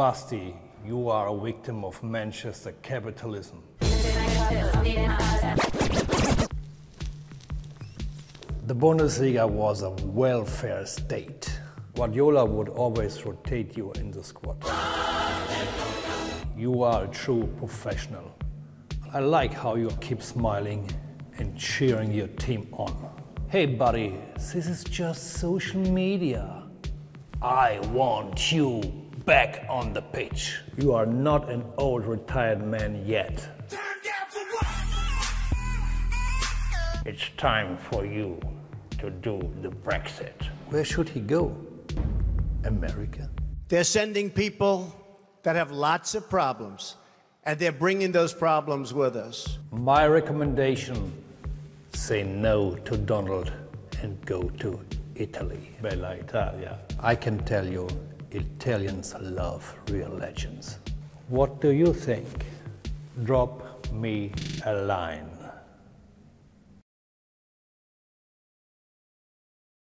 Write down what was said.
Basti, you are a victim of Manchester capitalism. The Bundesliga was a welfare state. Guardiola would always rotate you in the squad. You are a true professional. I like how you keep smiling and cheering your team on. Hey, buddy, this is just social media. I want you back on the pitch. You are not an old retired man yet. It's time for you to do the Brexit. Where should he go? America? They're sending people that have lots of problems, and they're bringing those problems with us. My recommendation say no to Donald and go to Italy. Bella Italia. I can tell you, Italians love real legends. What do you think? Drop me a line.